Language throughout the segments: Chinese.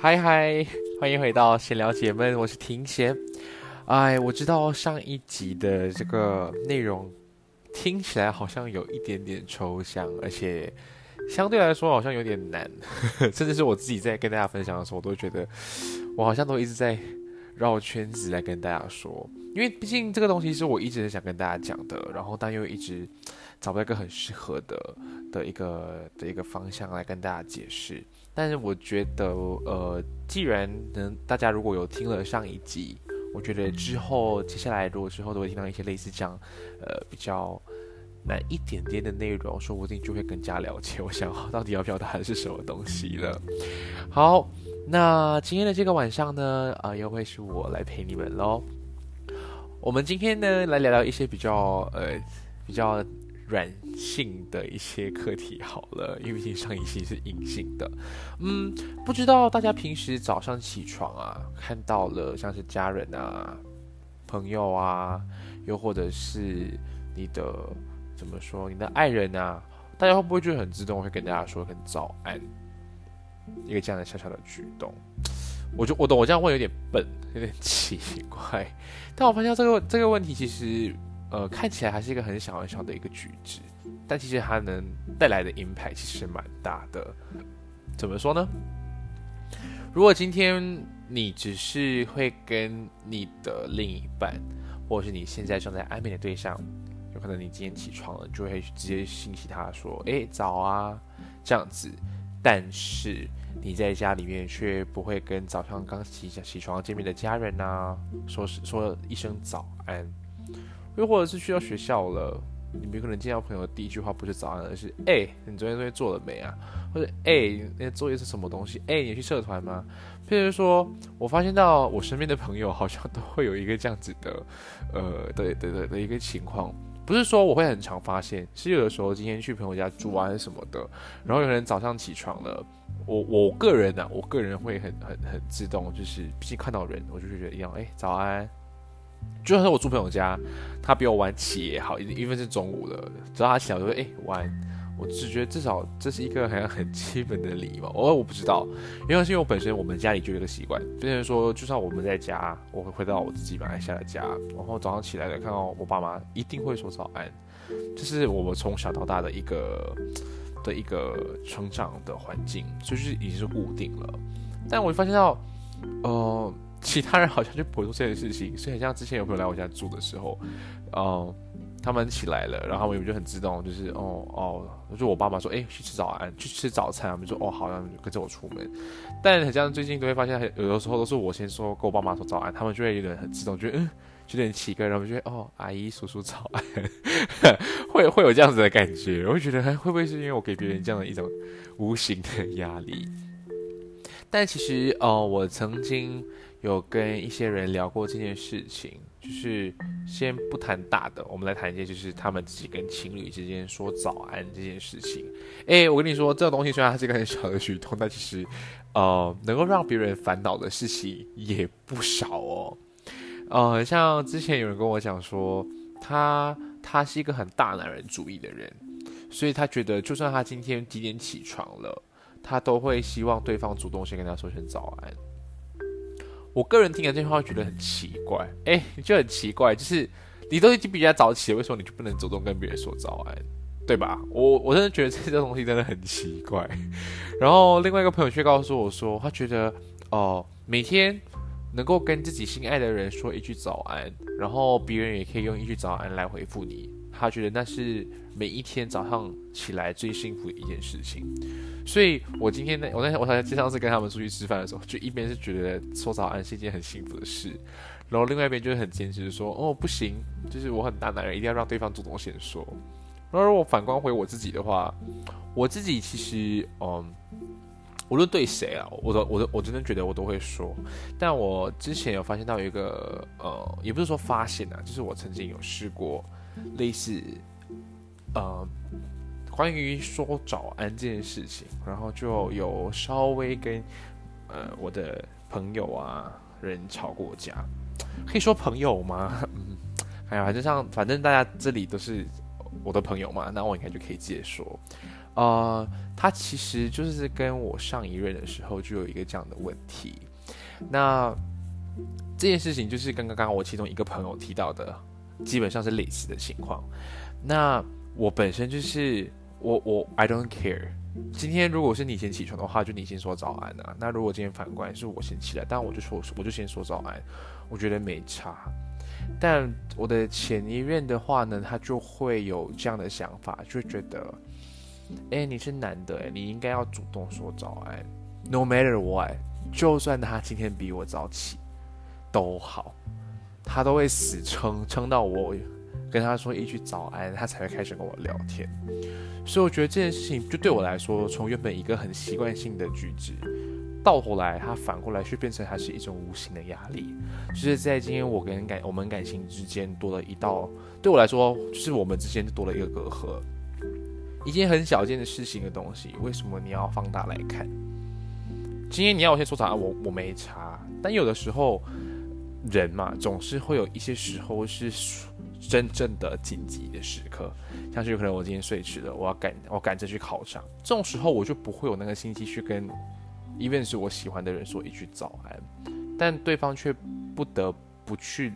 嗨嗨，欢迎回到闲聊姐妹，我是庭贤。哎，我知道上一集的这个内容听起来好像有一点点抽象，而且相对来说好像有点难，甚至是我自己在跟大家分享的时候，我都觉得我好像都一直在绕圈子来跟大家说，因为毕竟这个东西是我一直想跟大家讲的，然后但又一直找不到一个很适合的的一个的一个方向来跟大家解释。但是我觉得，呃，既然能大家如果有听了上一集，我觉得之后接下来如果之后都会听到一些类似这样，呃，比较难一点点的内容，说不定就会更加了解我想到底要表达的是什么东西了。好，那今天的这个晚上呢，啊，又会是我来陪你们喽。我们今天呢，来聊聊一些比较，呃，比较。软性的一些课题好了，因为毕竟上一期是隐性的。嗯，不知道大家平时早上起床啊，看到了像是家人啊、朋友啊，又或者是你的怎么说，你的爱人啊，大家会不会就很自动会跟大家说很早安？一个这样的小小的举动，我就我懂，我这样问有点笨，有点奇怪，但我发现这个这个问题其实。呃，看起来还是一个很小很小的一个举止，但其实它能带来的 impact 其实蛮大的。怎么说呢？如果今天你只是会跟你的另一半，或者是你现在正在暧昧的对象，有可能你今天起床了，就会直接信息他说：“哎，早啊！”这样子。但是你在家里面却不会跟早上刚起起床见面的家人呐，说说一声早安。又或者是去到学校了，你没可能见到朋友的第一句话不是早安，而是哎，你昨天作业做了没啊？或者哎，那作业是什么东西？哎，你去社团吗？譬如说，我发现到我身边的朋友好像都会有一个这样子的，呃，对对对的一个情况，不是说我会很常发现，是有的时候今天去朋友家住啊什么的，然后有人早上起床了，我我个人呢，我个人会很很很自动，就是毕竟看到人，我就觉得一样，哎，早安。就算是我住朋友家，他比我晚起也好，因为是中午了，只要他起来，我就说：“哎，晚。”我只觉得至少这是一个好像很基本的礼貌。我我不知道，因为是因为我本身我们家里就有一个习惯，变成说，就算我们在家，我会回到我自己本来下的家，然后早上起来了，看到我爸妈一定会说早安，这是我们从小到大的一个的一个成长的环境，就是已经是固定了。但我发现到，呃。其他人好像就不会做这件事情，所以很像之前有朋友来我家住的时候，嗯，他们起来了，然后我们就很自动，就是哦哦，就我爸妈说，哎，去吃早安，去吃早餐，我们就哦，好，那就跟着我出门。但很像最近都会发现，有的时候都是我先说跟我爸妈说早安，他们就会有点很自动，觉得嗯，有点奇怪，然后就会哦，阿姨叔叔早安，会会有这样子的感觉，我会觉得会不会是因为我给别人这样的一种无形的压力？但其实哦，我曾经。有跟一些人聊过这件事情，就是先不谈大的，我们来谈一些就是他们自己跟情侣之间说早安这件事情。诶，我跟你说，这个东西虽然它是一个很小的举动，但其实呃，能够让别人烦恼的事情也不少哦。呃，像之前有人跟我讲说，他他是一个很大男人主义的人，所以他觉得就算他今天几点起床了，他都会希望对方主动先跟他说声早安。我个人听了这句话觉得很奇怪，哎，就很奇怪，就是你都已经比人家早起了，为什么你就不能主动跟别人说早安，对吧？我我真的觉得这个东西真的很奇怪。然后另外一个朋友却告诉我说，他觉得哦，每天能够跟自己心爱的人说一句早安，然后别人也可以用一句早安来回复你，他觉得那是每一天早上起来最幸福的一件事情。所以，我今天呢，我那天我才上次跟他们出去吃饭的时候，就一边是觉得说早安是一件很幸福的事，然后另外一边就是很坚持说，哦，不行，就是我很大男人，一定要让对方主动先说。然后如果反观回我自己的话，我自己其实，嗯，无论对谁啊，我都，我都，我真的觉得我都会说。但我之前有发现到一个，呃，也不是说发现啊，就是我曾经有试过类似，呃。关于说早安这件事情，然后就有稍微跟呃我的朋友啊人吵过架，可以说朋友吗？嗯，哎呀，反正像反正大家这里都是我的朋友嘛，那我应该就可以直接说，呃，他其实就是跟我上一任的时候就有一个这样的问题，那这件事情就是跟刚刚我其中一个朋友提到的，基本上是类似的情况，那我本身就是。我我 I don't care。今天如果是你先起床的话，就你先说早安啊。那如果今天反过来是我先起来，但我就说我就先说早安，我觉得没差。但我的前一任的话呢，他就会有这样的想法，就觉得，哎，你是男的，哎，你应该要主动说早安，no matter what，就算他今天比我早起都好，他都会死撑撑到我。跟他说一句早安，他才会开始跟我聊天。所以我觉得这件事情，就对我来说，从原本一个很习惯性的举止，到后来，他反过来却变成它是一种无形的压力。就是在今天我跟感我们感情之间多了一道，对我来说，就是我们之间多了一个隔阂。一件很小件的事情的东西，为什么你要放大来看？今天你要我先说早安，我我没查。但有的时候，人嘛，总是会有一些时候是。真正的紧急的时刻，像是有可能我今天睡迟了，我要赶我赶着去考场，这种时候我就不会有那个心机去跟，even 是我喜欢的人说一句早安，但对方却不得不去，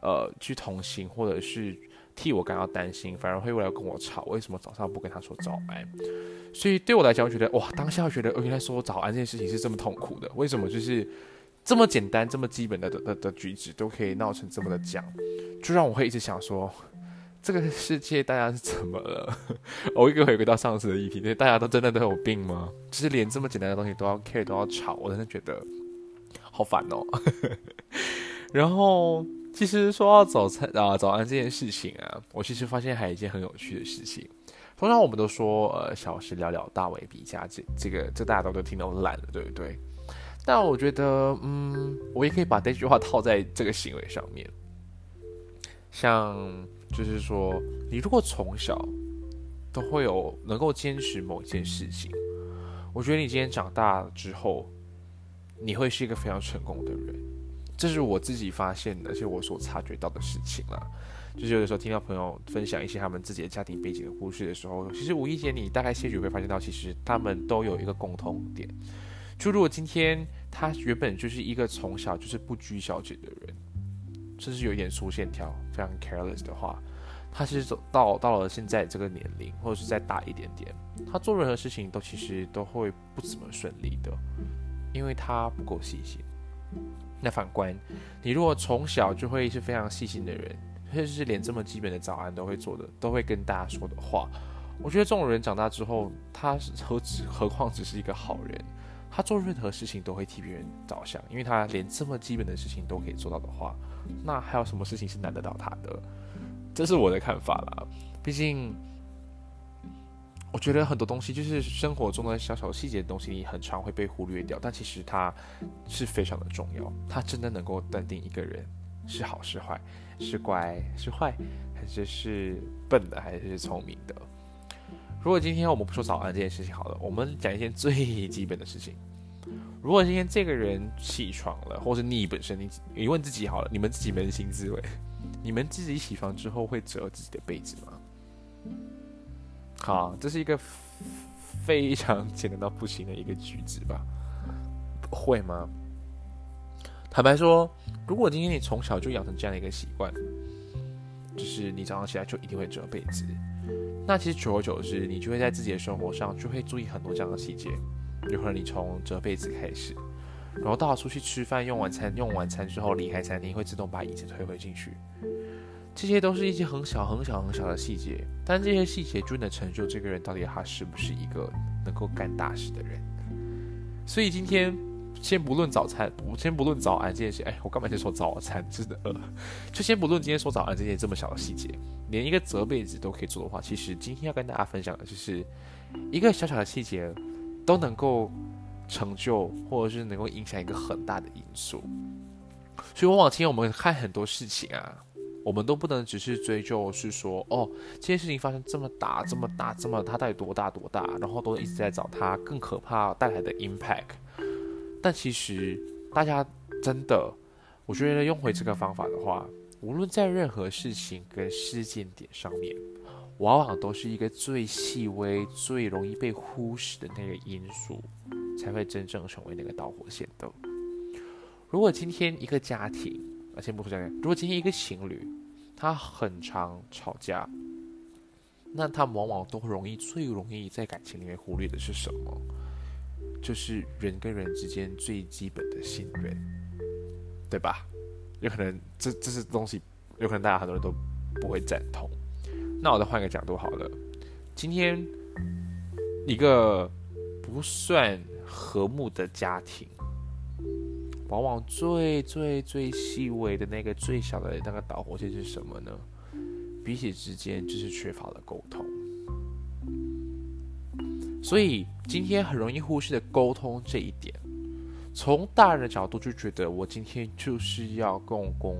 呃，去同行或者是替我感到担心，反而会为了跟我吵，为什么早上不跟他说早安？所以对我来讲，我觉得哇，当下觉得原来说早安这件事情是这么痛苦的，为什么就是这么简单、这么基本的的的举止都可以闹成这么的僵？就让我会一直想说，这个世界大家是怎么了？我一个回归到上次的议题，大家都真的都有病吗？就是连这么简单的东西都要 care 都要吵，我真的觉得好烦哦。然后，其实说到早餐啊早安这件事情啊，我其实发现还有一件很有趣的事情。通常我们都说，呃，小事了了，大为比加，这这个这大家都都听到烂了，对不对？但我觉得，嗯，我也可以把这句话套在这个行为上面。像就是说，你如果从小都会有能够坚持某一件事情，我觉得你今天长大之后，你会是一个非常成功的人。这是我自己发现的，而且我所察觉到的事情啦。就是有的时候听到朋友分享一些他们自己的家庭背景的故事的时候，其实无意间你大概些许会发现到，其实他们都有一个共同点。就如果今天他原本就是一个从小就是不拘小节的人。甚至有一点粗线条，非常 careless 的话，他其实走到到了现在这个年龄，或者是再大一点点，他做任何事情都其实都会不怎么顺利的，因为他不够细心。那反观你，如果从小就会是非常细心的人，甚至是连这么基本的早安都会做的，都会跟大家说的话，我觉得这种人长大之后，他何止何况只是一个好人。他做任何事情都会替别人着想，因为他连这么基本的事情都可以做到的话，那还有什么事情是难得到他的？这是我的看法啦。毕竟，我觉得很多东西就是生活中的小小细节的东西，你很常会被忽略掉，但其实它是非常的重要。它真的能够断定一个人是好是坏，是乖是坏，还是是笨的，还是聪明的？如果今天我们不说早安这件事情好了，我们讲一件最基本的事情。如果今天这个人起床了，或是你本身，你你问自己好了，你们自己扪心自问，你们自己起床之后会折自己的被子吗？好，这是一个非常简单到不行的一个句子吧？会吗？坦白说，如果今天你从小就养成这样的一个习惯，就是你早上起来就一定会折被子，那其实久而久之，你就会在自己的生活上就会注意很多这样的细节。有可能你从折被子开始，然后到出去吃饭、用晚餐、用晚餐之后离开餐厅，会自动把椅子推回进去。这些都是一些很小、很小、很小的细节，但这些细节就能成就这个人到底他是不是一个能够干大事的人。所以今天。先不论早餐，我先不论早安这件事。哎，我干嘛先说早餐？真的饿。就先不论今天说早安这件这么小的细节，连一个折被子都可以做的话，其实今天要跟大家分享的就是一个小小的细节都能够成就，或者是能够影响一个很大的因素。所以往往今天我们看很多事情啊，我们都不能只是追究是说，哦，这件事情发生这么大、这么大、这么它到底多大多大，然后都一直在找它更可怕带来的 impact。但其实，大家真的，我觉得用回这个方法的话，无论在任何事情跟事件点上面，往往都是一个最细微、最容易被忽视的那个因素，才会真正成为那个导火线的。如果今天一个家庭，啊，先不说家庭，如果今天一个情侣，他很常吵架，那他往往都容易最容易在感情里面忽略的是什么？就是人跟人之间最基本的信任，对吧？有可能这这些东西，有可能大家很多人都不会赞同。那我再换个角度好了。今天一个不算和睦的家庭，往往最最最细微的那个最小的那个导火线是什么呢？彼此之间就是缺乏了沟通。所以今天很容易忽视的沟通这一点，从大人的角度就觉得我今天就是要用功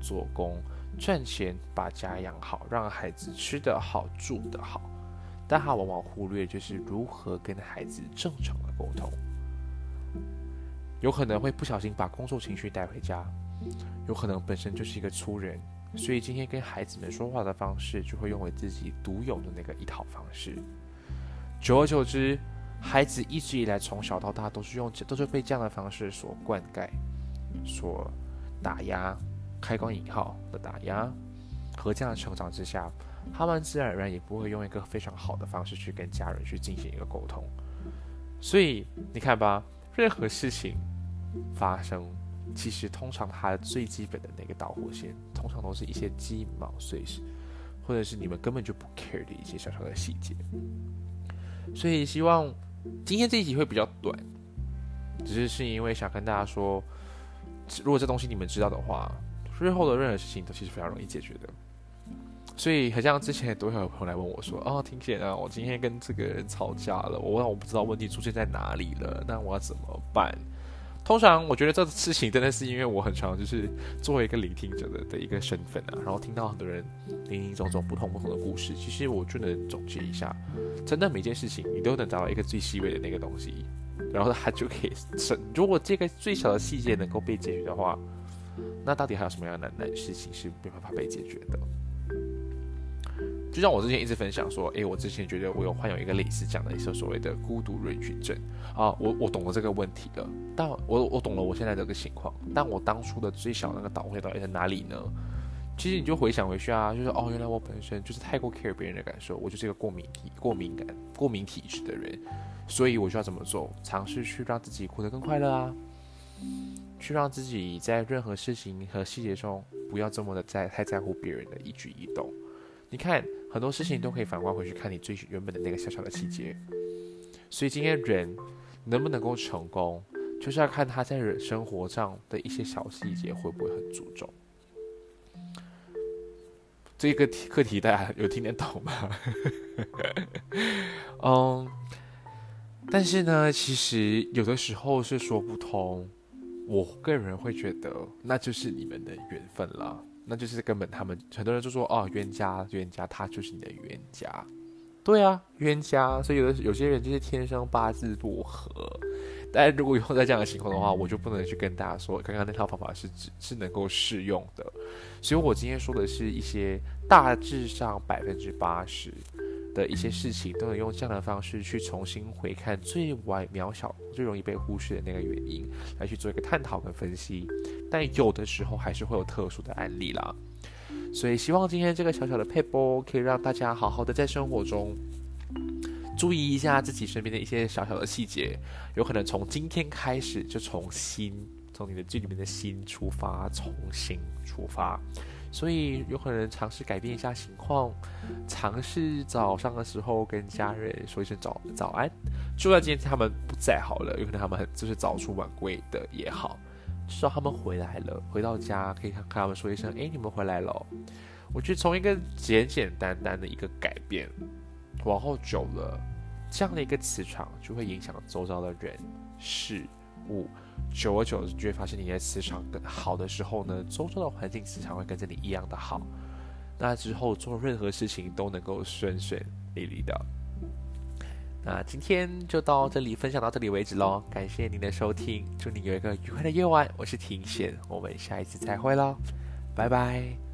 做工赚钱，把家养好，让孩子吃得好住得好，但他往往忽略就是如何跟孩子正常的沟通，有可能会不小心把工作情绪带回家，有可能本身就是一个粗人，所以今天跟孩子们说话的方式就会用为自己独有的那个一套方式。久而久之，孩子一直以来从小到大都是用都是被这样的方式所灌溉、所打压（开关引号的打压）和这样的成长之下，他们自然而然也不会用一个非常好的方式去跟家人去进行一个沟通。所以你看吧，任何事情发生，其实通常它的最基本的那个导火线，通常都是一些鸡毛碎事，或者是你们根本就不 care 的一些小小的细节。所以希望今天这一集会比较短，只是是因为想跟大家说，如果这东西你们知道的话，日后的任何事情都其实非常容易解决的。所以好像之前都会有朋友来问我说：“哦，听姐啊我今天跟这个人吵架了，我问我不知道问题出现在哪里了，那我要怎么办？”通常我觉得这事情真的是因为我很常就是作为一个聆听者的的一个身份啊，然后听到很多人林林总总不同不同的故事，其实我就能总结一下，真的每件事情你都能找到一个最细微的那个东西，然后它就可以成。如果这个最小的细节能够被解决的话，那到底还有什么样的难事情是没办法被解决的？就像我之前一直分享说，诶，我之前觉得我有患有一个类似这样的一些所谓的孤独人群症啊，我我懂了这个问题了，但我我懂了我现在这个情况，但我当初的最小那个导火到底在哪里呢？其实你就回想回去啊，就是哦，原来我本身就是太过 care 别人的感受，我就是一个过敏体、过敏感、过敏体质的人，所以我需要怎么做？尝试去让自己过得更快乐啊，去让自己在任何事情和细节中不要这么的在太在乎别人的一举一动。你看。很多事情都可以反观回去看你最原本的那个小小的细节，所以今天人能不能够成功，就是要看他在生活上的一些小细节会不会很注重。这个课题大家有听得懂吗？嗯，但是呢，其实有的时候是说不通，我个人会觉得那就是你们的缘分了，那就是根本他们很多人就说哦，冤家冤家，他就是你的冤家。对啊，冤家，所以有的有些人就是天生八字不合。但如果以后在这样的情况的话，我就不能去跟大家说，刚刚那套方法是只是能够适用的。所以我今天说的是一些大致上百分之八十的一些事情，都能用这样的方式去重新回看最外渺小、最容易被忽视的那个原因，来去做一个探讨跟分析。但有的时候还是会有特殊的案例啦。所以希望今天这个小小的配播可以让大家好好的在生活中注意一下自己身边的一些小小的细节，有可能从今天开始就从心，从你的这里面的心出发，重新出发。所以有可能尝试改变一下情况，尝试早上的时候跟家人说一声早早安，就算今天他们不在好了，有可能他们很就是早出晚归的也好。至少他们回来了，回到家可以看看他们说一声：“哎，你们回来了。”我觉得从一个简简单单的一个改变，往后久了，这样的一个磁场就会影响周遭的人事物。久而久之，就会发现你的磁场更好的时候呢，周遭的环境磁场会跟着你一样的好。那之后做任何事情都能够顺顺利利的。那今天就到这里分享到这里为止喽，感谢您的收听，祝你有一个愉快的夜晚。我是庭贤，我们下一次再会喽，拜拜。